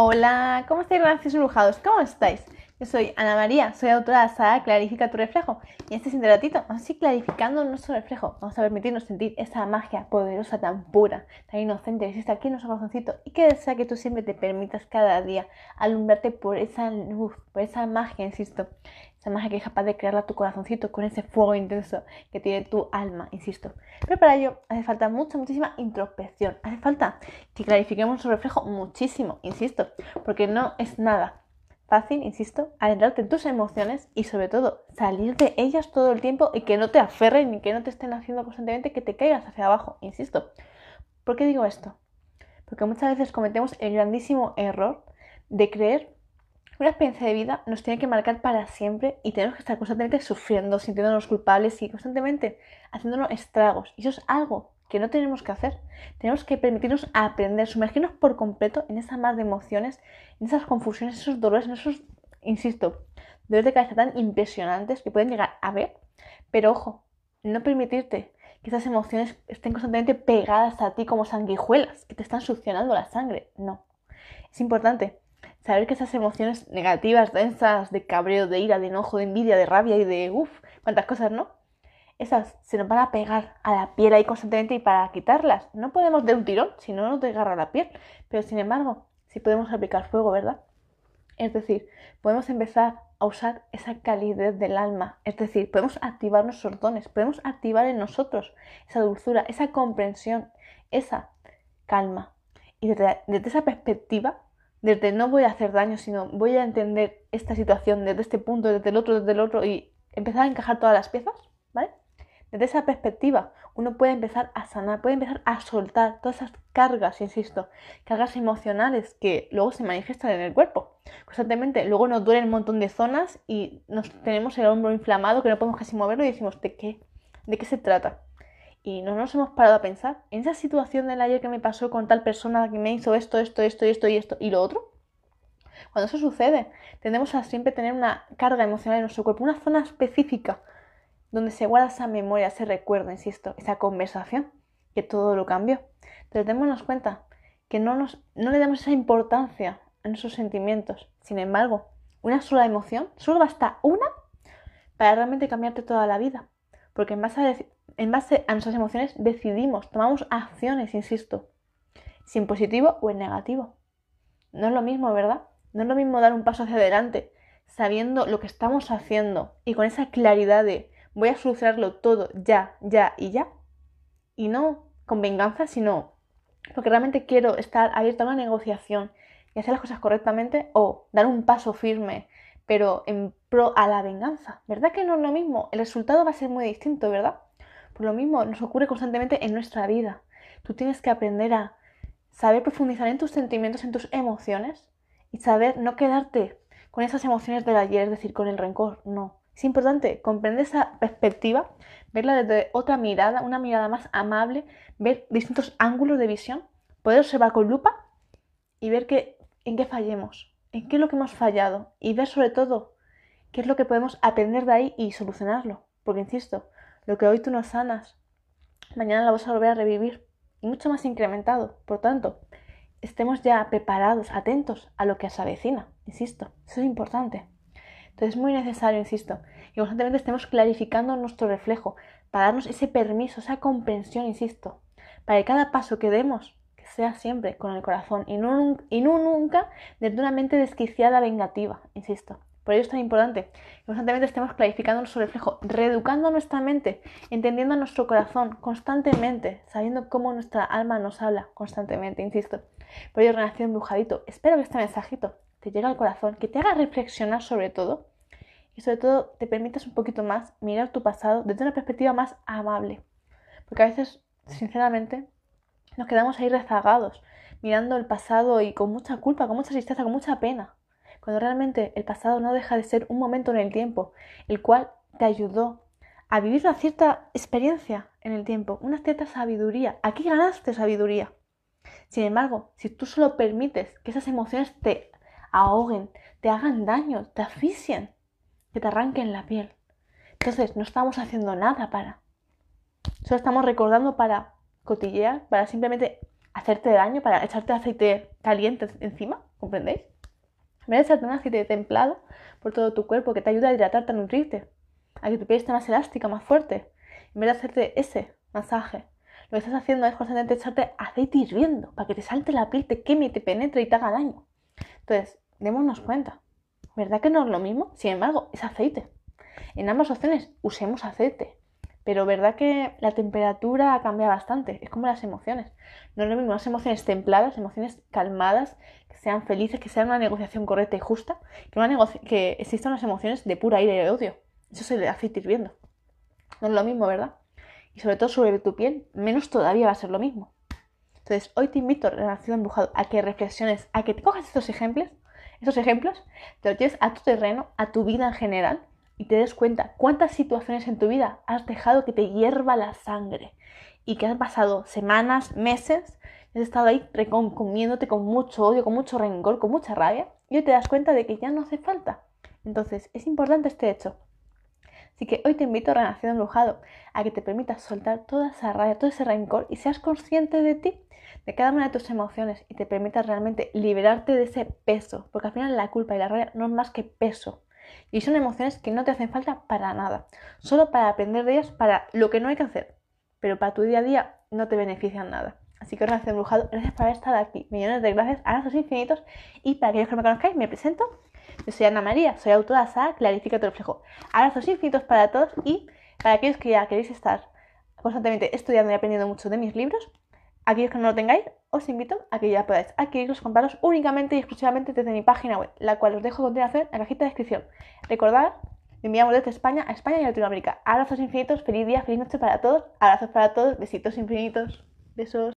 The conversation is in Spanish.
Hola, ¿cómo estáis, gracias embrujados? ¿Cómo estáis? Yo soy Ana María, soy autora de la saga Clarifica tu reflejo y en este siguiente ratito vamos a ir clarificando nuestro reflejo. Vamos a permitirnos sentir esa magia poderosa, tan pura, tan inocente que existe aquí en nuestro corazoncito y que desea que tú siempre te permitas cada día alumbrarte por esa luz, por esa magia, insisto. Esa magia que es capaz de crearla tu corazoncito con ese fuego intenso que tiene tu alma, insisto. Pero para ello hace falta mucha, muchísima introspección. Hace falta que clarifiquemos nuestro reflejo muchísimo, insisto, porque no es nada fácil, insisto, adentrarte en tus emociones y sobre todo salir de ellas todo el tiempo y que no te aferren ni que no te estén haciendo constantemente que te caigas hacia abajo, insisto. ¿Por qué digo esto? Porque muchas veces cometemos el grandísimo error de creer una experiencia de vida nos tiene que marcar para siempre y tenemos que estar constantemente sufriendo, sintiéndonos culpables y constantemente haciéndonos estragos. Y eso es algo que no tenemos que hacer. Tenemos que permitirnos aprender, sumergirnos por completo en esa mar de emociones, en esas confusiones, esos dolores, en esos, insisto, dolores de cabeza tan impresionantes que pueden llegar a ver. Pero ojo, no permitirte que esas emociones estén constantemente pegadas a ti como sanguijuelas, que te están succionando la sangre. No. Es importante saber que esas emociones negativas, densas, de cabreo, de ira, de enojo, de envidia, de rabia y de uff, cuántas cosas, ¿no? esas se nos van a pegar a la piel ahí constantemente y para quitarlas no podemos de un tirón, si no nos desgarra la piel. Pero sin embargo, sí podemos aplicar fuego, ¿verdad? Es decir, podemos empezar a usar esa calidez del alma, es decir, podemos activar nuestros dones, podemos activar en nosotros esa dulzura, esa comprensión, esa calma. Y desde, desde esa perspectiva, desde no voy a hacer daño, sino voy a entender esta situación desde este punto, desde el otro, desde el otro y empezar a encajar todas las piezas, ¿vale? Desde esa perspectiva, uno puede empezar a sanar, puede empezar a soltar todas esas cargas, insisto, cargas emocionales que luego se manifiestan en el cuerpo. Constantemente, luego nos duelen un montón de zonas y nos tenemos el hombro inflamado que no podemos casi moverlo y decimos, ¿de qué? ¿De qué se trata? Y no nos hemos parado a pensar en esa situación del ayer que me pasó con tal persona que me hizo esto, esto, esto esto y esto y lo otro. Cuando eso sucede, tendemos a siempre tener una carga emocional en nuestro cuerpo, una zona específica donde se guarda esa memoria, ese recuerdo, insisto, esa conversación, que todo lo cambió. Entonces démonos cuenta que no, nos, no le damos esa importancia a nuestros sentimientos. Sin embargo, una sola emoción, solo basta una para realmente cambiarte toda la vida. Porque en base a, en base a nuestras emociones decidimos, tomamos acciones, insisto, si en positivo o en negativo. No es lo mismo, ¿verdad? No es lo mismo dar un paso hacia adelante sabiendo lo que estamos haciendo y con esa claridad de voy a solucionarlo todo ya, ya y ya. Y no con venganza, sino porque realmente quiero estar abierta a una negociación y hacer las cosas correctamente o dar un paso firme, pero en pro a la venganza. ¿Verdad que no es lo mismo? El resultado va a ser muy distinto, ¿verdad? Por lo mismo nos ocurre constantemente en nuestra vida. Tú tienes que aprender a saber profundizar en tus sentimientos, en tus emociones y saber no quedarte con esas emociones del ayer, es decir, con el rencor, no. Es importante comprender esa perspectiva, verla desde otra mirada, una mirada más amable, ver distintos ángulos de visión, poder observar con lupa y ver que, en qué fallemos, en qué es lo que hemos fallado y ver sobre todo qué es lo que podemos aprender de ahí y solucionarlo. Porque, insisto, lo que hoy tú no sanas, mañana lo vas a volver a revivir y mucho más incrementado. Por tanto, estemos ya preparados, atentos a lo que se avecina. Insisto, eso es importante. Entonces es muy necesario, insisto, que constantemente estemos clarificando nuestro reflejo para darnos ese permiso, esa comprensión, insisto, para que cada paso que demos que sea siempre con el corazón y no, y no nunca desde una mente desquiciada vengativa, insisto. Por ello es tan importante que constantemente estemos clarificando nuestro reflejo, reeducando nuestra mente, entendiendo nuestro corazón constantemente, sabiendo cómo nuestra alma nos habla constantemente, insisto. Por ello, Renación Brujadito, espero que este mensajito te llegue al corazón, que te haga reflexionar sobre todo y sobre todo te permitas un poquito más mirar tu pasado desde una perspectiva más amable. Porque a veces, sinceramente, nos quedamos ahí rezagados, mirando el pasado y con mucha culpa, con mucha tristeza, con mucha pena. Cuando realmente el pasado no deja de ser un momento en el tiempo, el cual te ayudó a vivir una cierta experiencia en el tiempo, una cierta sabiduría. Aquí ganaste sabiduría. Sin embargo, si tú solo permites que esas emociones te ahoguen, te hagan daño, te asfixien, que te arranquen la piel. Entonces, no estamos haciendo nada para. Solo estamos recordando para cotillear, para simplemente hacerte daño, para echarte aceite caliente encima, ¿comprendéis? En vez de echarte un aceite templado por todo tu cuerpo que te ayuda a hidratarte, a nutrirte, a que tu piel esté más elástica, más fuerte, en vez de hacerte ese masaje, lo que estás haciendo es constantemente echarte aceite hirviendo para que te salte la piel, te queme, te penetre y te haga daño. Entonces, démonos cuenta. ¿Verdad que no es lo mismo? Sin embargo, es aceite. En ambas opciones usemos aceite. Pero verdad que la temperatura cambia bastante. Es como las emociones. No es lo mismo las emociones templadas, emociones calmadas, que sean felices, que sean una negociación correcta y justa, que, una que existan unas emociones de pura ira y odio. Eso se le aceite hirviendo. No es lo mismo, ¿verdad? y sobre todo sobre tu piel, menos todavía va a ser lo mismo. Entonces, hoy te invito, Renacido Embrujado, a que reflexiones, a que te estos ejemplos, estos ejemplos, te los lleves a tu terreno, a tu vida en general, y te des cuenta cuántas situaciones en tu vida has dejado que te hierva la sangre y que has pasado semanas, meses, has estado ahí comiéndote con mucho odio, con mucho rencor, con mucha rabia, y hoy te das cuenta de que ya no hace falta. Entonces, es importante este hecho. Así que hoy te invito, Renacido Embrujado, a que te permitas soltar toda esa rabia, todo ese rencor y seas consciente de ti, de cada una de tus emociones y te permitas realmente liberarte de ese peso, porque al final la culpa y la rabia no es más que peso. Y son emociones que no te hacen falta para nada, solo para aprender de ellas para lo que no hay que hacer, pero para tu día a día no te benefician nada. Así que Renacido Embrujado, gracias por haber estado aquí. Millones de gracias, abrazos infinitos. Y para aquellos que me conozcáis, me presento. Yo soy Ana María, soy autora de Saga Clarifica tu reflejo. Abrazos infinitos para todos. Y para aquellos que ya queréis estar constantemente estudiando y aprendiendo mucho de mis libros, aquellos que no lo tengáis, os invito a que ya podáis adquirirlos, comprarlos únicamente y exclusivamente desde mi página web, la cual os dejo a continuación en la cajita de descripción. Recordad, enviamos desde España a España y Latinoamérica. Abrazos infinitos, feliz día, feliz noche para todos, abrazos para todos, besitos infinitos, besos.